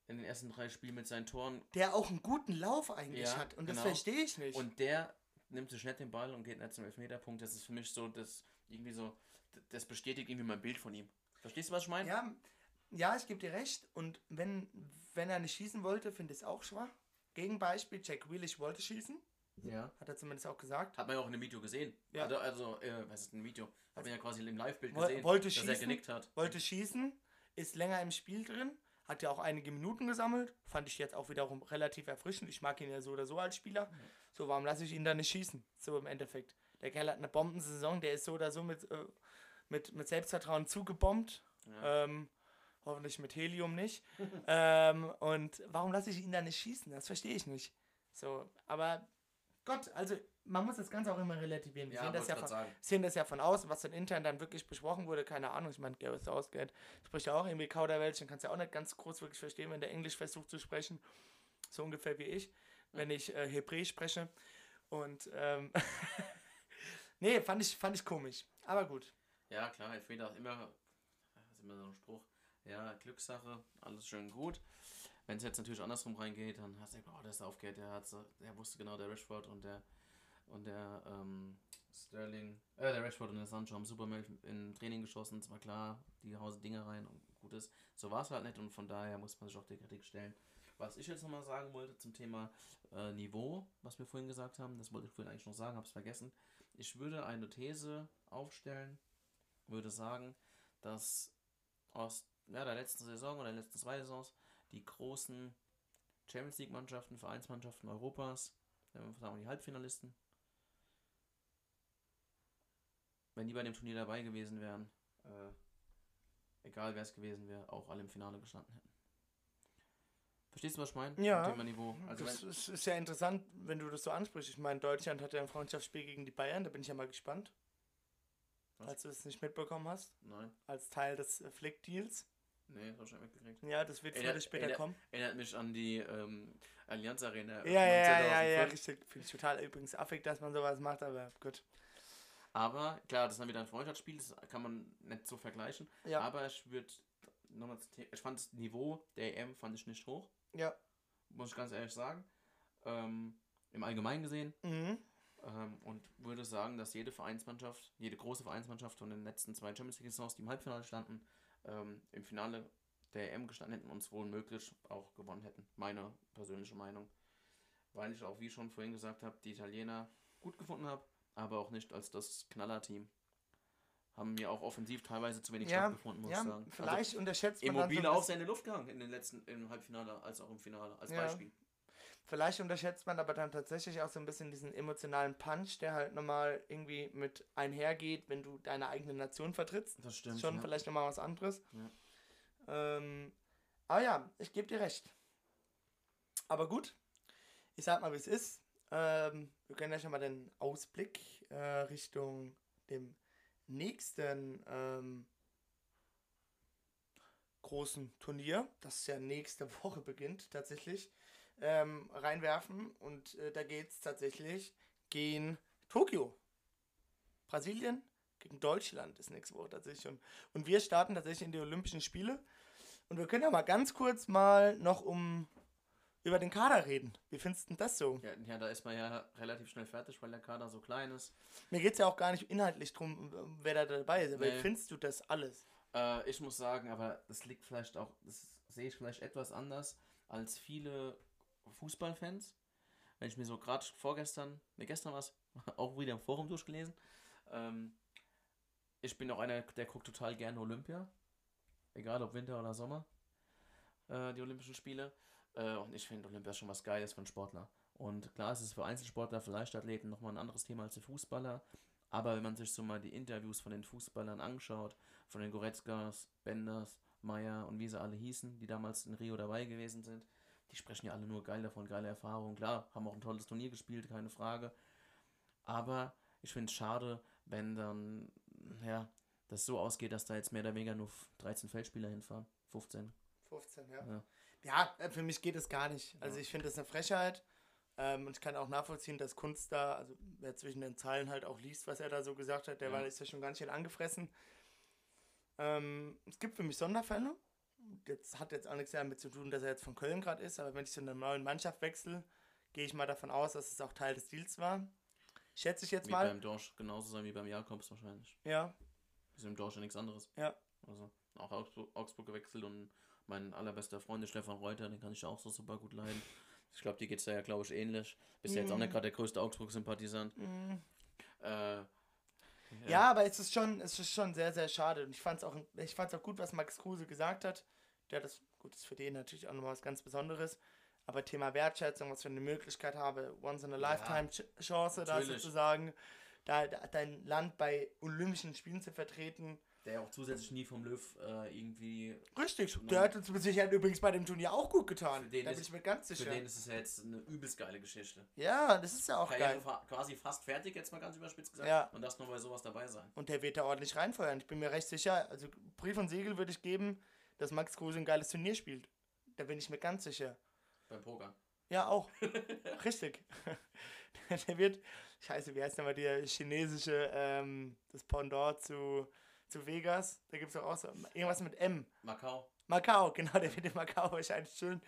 in den ersten drei Spielen mit seinen Toren Der auch einen guten Lauf eigentlich Ja, hat. Und genau. das verstehe ich nicht. und der nimmt sich nicht den Ball und geht nicht zum Elfmeterpunkt. Das ist für mich so, das irgendwie so, das bestätigt irgendwie mein Bild von ihm. Verstehst du, was ich meine? ja, ja, ich gebe dir recht. Und wenn, wenn er nicht schießen wollte, finde ich es auch schwach. Gegenbeispiel, Jack Grealish wollte schießen. Ja. Hat er zumindest auch gesagt. Hat man ja auch in dem Video gesehen. Ja. Also, also äh, was ist ein Video? Hat man ja quasi im Live-Bild gesehen, wollte dass er schießen. genickt hat. Wollte schießen, ist länger im Spiel drin. Hat ja auch einige Minuten gesammelt. Fand ich jetzt auch wiederum relativ erfrischend. Ich mag ihn ja so oder so als Spieler. So, warum lasse ich ihn dann nicht schießen? So im Endeffekt. Der Kerl hat eine Bombensaison. Der ist so oder so mit, äh, mit, mit Selbstvertrauen zugebombt. Ja. Ähm, hoffentlich mit Helium nicht. ähm, und warum lasse ich ihn dann nicht schießen? Das verstehe ich nicht. So, aber Gott, also man muss das Ganze auch immer relativieren. Wir Ja, sehen, das ja von, sagen. sehen das ja von außen, was dann intern dann wirklich besprochen wurde, keine Ahnung. Ich meine, Gareth Southgate spricht ja auch irgendwie Kauderwelsch, dann kannst du ja auch nicht ganz groß wirklich verstehen, wenn der Englisch versucht zu sprechen. So ungefähr wie ich, wenn ich äh, Hebräisch spreche. Und ähm, nee, fand ich, fand ich komisch. Aber gut. Ja, klar, Elfmeter ist immer, das ist immer so ein Spruch. Ja, Glückssache, alles schön gut. Wenn es jetzt natürlich andersrum reingeht, dann hast du, oh, der ist aufgehört, der, der wusste genau, der Rashford und der und der ähm, Sterling, äh, der Rashford und der Sancho haben super im- Training geschossen, es war klar, die hausen Dinge rein und gut ist. So war es halt nicht und von daher muss man sich auch der Kritik stellen. Was ich jetzt nochmal sagen wollte zum Thema äh, Niveau, was wir vorhin gesagt haben, das wollte ich vorhin eigentlich noch sagen, habe es vergessen. Ich würde eine These aufstellen, würde sagen, dass aus ja, der letzten Saison oder der letzten zwei Saisons die großen Champions League Mannschaften, Vereinsmannschaften Europas sagen wir die Halbfinalisten, wenn die bei dem Turnier dabei gewesen wären, äh, egal wer es gewesen wäre, auch alle im Finale gestanden hätten. Verstehst du, was ich meine? Ja. Niveau. Also das ist, ist ja interessant, wenn du das so ansprichst. Ich meine, Deutschland hat ja ein Freundschaftsspiel gegen die Bayern, da bin ich ja mal gespannt. Was? Falls du es nicht mitbekommen hast. Nein. Als Teil des äh, Flick-Deals. Nee, das habe ich mitgekriegt. Ja, das wird früher später erinnert, kommen. Erinnert mich an die ähm, Allianz Arena. Ja, ja, ja, ja, richtig. Finde ich total übrigens affig, dass man sowas macht, aber gut. Aber klar, das ist dann wieder ein Freundschaftsspiel, das kann man nicht so vergleichen. Ja. Aber ich würde nochmal ich fand das Niveau der EM fand ich nicht hoch. Ja. Muss ich ganz ehrlich sagen. Ähm, Im Allgemeinen gesehen. Mhm. Ähm, und würde sagen, dass jede Vereinsmannschaft, jede große Vereinsmannschaft von den letzten zwei Champions League Saisons, die im Halbfinale standen, ähm, im Finale der EM gestanden hätten und es wohl möglich auch gewonnen hätten. Meine persönliche Meinung. Weil ich auch, wie schon vorhin gesagt habe, die Italiener gut gefunden habe, aber auch nicht als das Knallerteam. Haben mir auch offensiv teilweise zu wenig ja, stattgefunden, muss ja, ich sagen. Also vielleicht also unterschätzt man Immobile dann so auch seine Luft gegangen in den letzten, im Halbfinale als auch im Finale, als ja. Beispiel. Vielleicht unterschätzt man aber dann tatsächlich auch so ein bisschen diesen emotionalen Punch, der halt nochmal irgendwie mit einhergeht, wenn du deine eigene Nation vertrittst. Das stimmt. Schon ja. vielleicht nochmal was anderes. Ja. Ähm, aber ja, ich gebe dir recht. Aber gut, ich sag mal, wie es ist. Ähm, wir können ja schon mal den Ausblick äh, Richtung dem nächsten ähm, großen Turnier, das ja nächste Woche beginnt tatsächlich, ähm, reinwerfen. Und äh, da geht es tatsächlich gegen Tokio. Brasilien gegen Deutschland ist nächste Woche tatsächlich schon. Und wir starten tatsächlich in die Olympischen Spiele. Und wir können ja mal ganz kurz mal noch um über den Kader reden. Wie findest du das so? Ja, ja, da ist man ja relativ schnell fertig, weil der Kader so klein ist. Mir geht es ja auch gar nicht inhaltlich drum, wer da dabei ist. Aber nee. wie findest du das alles? Äh, ich muss sagen, aber das liegt vielleicht auch, das sehe ich vielleicht etwas anders als viele Fußballfans. Wenn ich mir so gerade vorgestern, ne, gestern war es, auch wieder im Forum durchgelesen. Ähm, ich bin auch einer, der guckt total gerne Olympia. Egal ob Winter oder Sommer. Äh, die Olympischen Spiele. Äh, und ich finde Olympia schon was Geiles für einen Sportler. Und klar, es ist für Einzelsportler, für Leichtathleten nochmal ein anderes Thema als für Fußballer. Aber wenn man sich so mal die Interviews von den Fußballern anschaut, von den Goretzkas, Benders, Meyer und wie sie alle hießen, die damals in Rio dabei gewesen sind, die sprechen ja alle nur geil davon, geile Erfahrungen. Klar, haben auch ein tolles Turnier gespielt, keine Frage. Aber ich finde es schade, wenn dann, ja, das so ausgeht, dass da jetzt mehr oder weniger nur 13 Feldspieler hinfahren. 15. 15, ja. ja. Ja, äh, für mich geht es gar nicht. Also ich finde das eine Frechheit. Ähm, und ich kann auch nachvollziehen, dass Kunst da, also wer zwischen den Zeilen halt auch liest, was er da so gesagt hat, der ja. war ist ja schon ganz schön angefressen. Ähm, es gibt für mich Sonderfälle. Das hat jetzt auch nichts damit zu tun, dass er jetzt von Köln gerade ist, aber wenn ich zu einer neuen Mannschaft wechsle, gehe ich mal davon aus, dass es auch Teil des Deals war. Schätze ich jetzt wie mal. Wie beim Dorsch genauso sein wie beim Jakobs wahrscheinlich. Ja. Ist im Dorsch ja nichts anderes. Ja. Also auch Augsburg, Augsburg gewechselt und mein allerbester Freund ist Stefan Reuter, den kann ich auch so super gut leiden. Ich glaube, die geht es da ja, glaube ich, ähnlich. Bist mm. ja jetzt auch nicht mhm. gerade der größte Augsburg-Sympathisant. Mm. Äh, ja. ja. aber es ist schon, es ist schon sehr, sehr schade. Und ich fand es auch, auch gut, was Max Kruse gesagt hat. Der das, gut, ist für den natürlich auch nochmal was ganz Besonderes. Aber Thema Wertschätzung, was für eine Möglichkeit habe, once in a lifetime ja, Chance, da sozusagen, da, da dein Land bei Olympischen Spielen zu vertreten der auch zusätzlich nie vom Löw äh, irgendwie. Richtig, der hat uns mit Sicherheit übrigens bei dem Turnier auch gut getan. Für den da bin ich mir ganz sicher. Für den ist es ja jetzt eine übelst geile Geschichte. Ja, das ist ja auch Karriere geil. quasi fast fertig, jetzt mal ganz überspitzt gesagt. Ja. Und das nur bei sowas dabei sein. Und der wird da ordentlich reinfeuern. Ich bin mir recht sicher, also Brief und Siegel würde ich geben, dass Max Kruse ein geiles Turnier spielt. Da bin ich mir ganz sicher. Beim Poker. Ja, auch. Richtig. der wird, scheiße, wie heißt denn mal der chinesische, ähm, das Pendant zu zu Vegas. Da gibt es auch so irgendwas mit M. Macau. Macau, genau, der wird in Macau wahrscheinlich schön.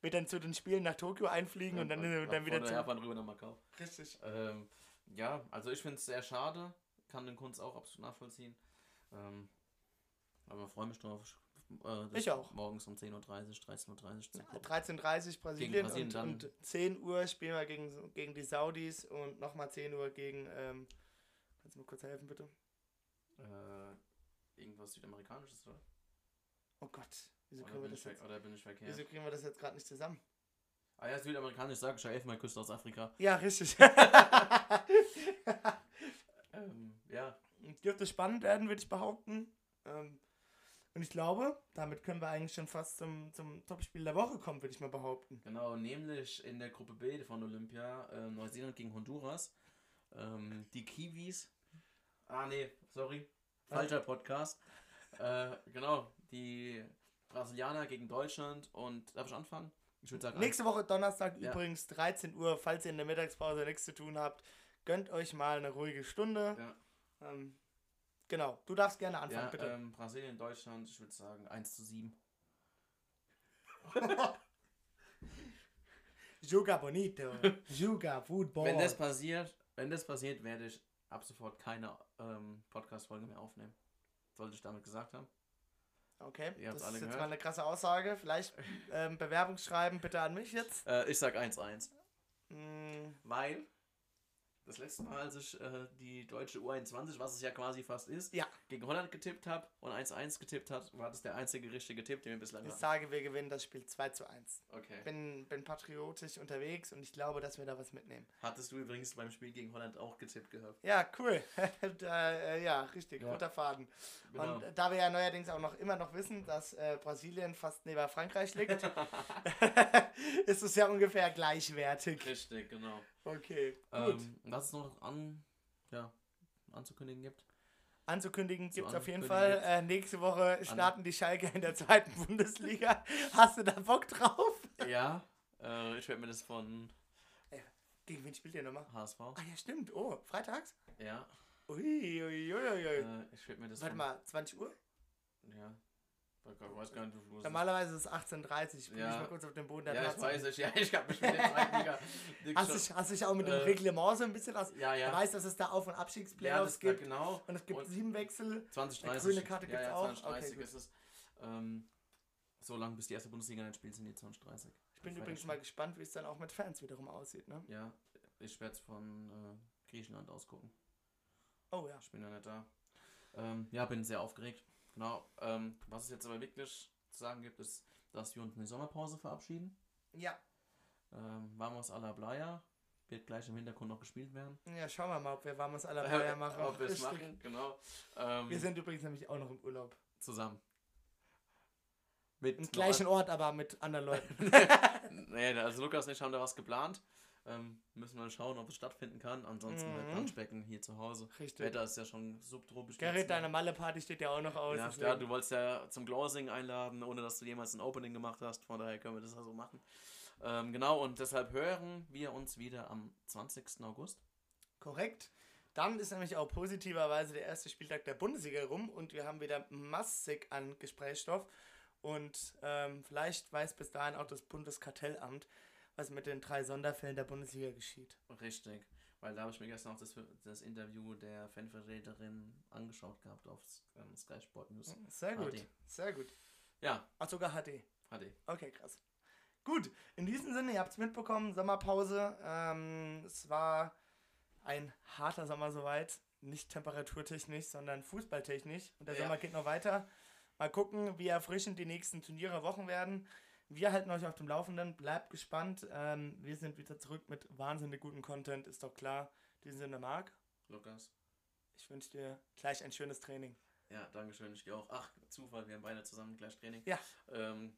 Wird dann zu den Spielen nach Tokio einfliegen ja, und dann, dann, dann wieder zu. Japan rüber nach Macau. Richtig. Ähm, ja, also ich finde es sehr schade. Kann den Kunst auch absolut nachvollziehen. Ähm, aber freue mich drauf. Äh, ich auch. Morgens um 10.30 Uhr, 13.30 Uhr. 13.30 Uhr Brasilien, Brasilien und, und 10 Uhr spielen wir gegen, gegen die Saudis und nochmal 10 Uhr gegen. Ähm, kannst du mir kurz helfen, bitte? Äh, irgendwas Südamerikanisches, oder? Oh Gott, wieso kriegen wir das jetzt? Oder bin ich verkehrt? Wieso kriegen wir das jetzt gerade nicht zusammen? Ah ja, südamerikanisch sage ich ja Elfenbeinküste aus Afrika. Ja, richtig. Ähm, ja, Dürfte spannend werden, würde ich behaupten. Ähm, und ich glaube, damit können wir eigentlich schon fast zum, zum Topspiel der Woche kommen, würde ich mal behaupten. genau, nämlich in der Gruppe B von Olympia, äh, Neuseeland gegen Honduras. Ähm, die Kiwis. Ah, nee, sorry. Falscher Podcast. Äh, genau, die Brasilianer gegen Deutschland und darf ich anfangen? Ich würde sagen, Nächste Woche Donnerstag Ja. übrigens 13 Uhr, falls ihr in der Mittagspause nichts zu tun habt, gönnt euch mal eine ruhige Stunde. Ja. Ähm, genau, du darfst gerne anfangen, ja, bitte. ähm, Brasilien, Deutschland, ich würde sagen 1 zu 7. Juga bonito. Juga Football. Wenn das passiert, wenn das passiert, werde ich ab sofort keine ähm, Podcast-Folge mehr aufnehmen. Sollte ich damit gesagt haben. okay, das ist jetzt gehört. mal eine krasse Aussage. Vielleicht ähm, Bewerbungsschreiben bitte an mich jetzt. Äh, ich sag 1-1. Mm, Weil das letzte Mal, als ich äh, die deutsche U21, was es ja quasi fast ist, Ja. gegen Holland getippt habe und 1-1 getippt hat, war das der einzige richtige Tipp, den wir bislang ich hatten. sage, wir gewinnen das Spiel 2 zu 1. Okay. Bin, bin patriotisch unterwegs und ich glaube, dass wir da was mitnehmen. Hattest du übrigens beim Spiel gegen Holland auch getippt gehabt? Ja, cool. da, äh, ja, richtig, Ja. roter Faden. Genau. Und da wir ja neuerdings auch noch immer noch wissen, dass äh, Brasilien fast neben Frankreich liegt, ist es ja ungefähr gleichwertig. Richtig, genau. Okay, gut. Ähm, was es noch an, ja, anzukündigen gibt. Anzukündigen gibt es auf jeden Fall. Äh, nächste Woche starten die Schalke in der zweiten Bundesliga. Hast du da Bock drauf? Ja, äh, ich werde mir das von Gegen wen spielt ihr nochmal? HSV. Ah ja, stimmt. Oh, freitags? Ja, Ui, ui, ui, ui. äh, ich werde mir das Warte mal, 20 Uhr? Ja, ich weiß gar nicht, es ist. Normalerweise ist es 18.30 Uhr. Ich bin Ja. nicht mal kurz auf den Boden der Ja, ich Tatsachen. weiß, ich, ja, ich habe mich mit der zweiten Liga. Hast dich, hast dich auch mit dem Äh, Reglement so ein bisschen aus. Ja, ja. Du weißt, dass es da Auf- und ja, Abstiegsplayoffs das gibt. genau. Und es gibt Und sieben Wechsel. 2030. grüne Karte ja, gibt's ja, auch? 2030 Okay, ist es. Ähm, so lange bis die erste Bundesliga nicht spielt, sind die 2030. Ich bin übrigens mal gespannt, wie es dann auch mit Fans wiederum aussieht. Ne? Ja, ich werde es von äh, Griechenland aus gucken. Oh ja. Ich bin ja nicht da. Ähm, ja, bin sehr aufgeregt. Genau. Ähm, was es jetzt aber wirklich zu sagen gibt, ist, dass wir uns in die Sommerpause verabschieden. Ja. Ähm, Vamos a la Playa. Wird gleich im Hintergrund noch gespielt werden. Ja, schauen wir mal, ob wir Vamos a la Playa machen. Ob wir es machen, genau. Ähm, Wir sind übrigens nämlich auch noch im Urlaub. zusammen. Mit Im gleichen Ort, aber mit anderen Leuten. nee, also Lukas und ich haben da was geplant. Ähm, müssen wir schauen, ob es stattfinden kann. Ansonsten halt Mhm. Planschbecken hier zu Hause. Richtig. Wetter ist ja schon subtropisch. Gerrit, Mal. deine Malle-Party steht ja auch noch aus. Ja, ja, du wolltest ja zum Closing einladen, ohne dass du jemals ein Opening gemacht hast. Von daher können wir das ja so machen. Ähm, genau, und deshalb hören wir uns wieder am 20. August. Korrekt. Dann ist nämlich auch positiverweise der erste Spieltag der Bundesliga rum und wir haben wieder massig an Gesprächsstoff. Und ähm, vielleicht weiß bis dahin auch das Bundeskartellamt, was mit den drei Sonderfällen der Bundesliga geschieht. Richtig. Weil da habe ich mir gestern auch das, das Interview der Fanvertreterin angeschaut gehabt auf ähm, Sky Sport News. Sehr gut. HD. Sehr gut. Ja, Ach, sogar HD. HD. Okay, krass. Gut, in diesem Sinne, ihr habt es mitbekommen, Sommerpause. Ähm, es war ein harter Sommer soweit. Nicht temperaturtechnisch, sondern fußballtechnisch. Und der Ja. Sommer geht noch weiter. Mal gucken, wie erfrischend die nächsten Turniere Wochen werden. Wir halten euch auf dem Laufenden. Bleibt gespannt. Ähm, wir sind wieder zurück mit wahnsinnig gutem Content, ist doch klar. In diesem Sinne, Marc, Lukas. ich wünsche dir gleich ein schönes Training. Ja, dankeschön. Ich dir auch. Ach, Zufall, wir haben beide zusammen gleich Training. Ja. Ähm,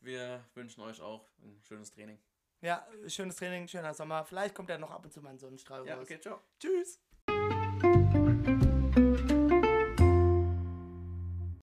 wir wünschen euch auch ein schönes Training. Ja, schönes Training, schöner Sommer. Vielleicht kommt ja noch ab und zu mal ein Sonnenstrahl Ja, raus. okay, ciao. Tschüss.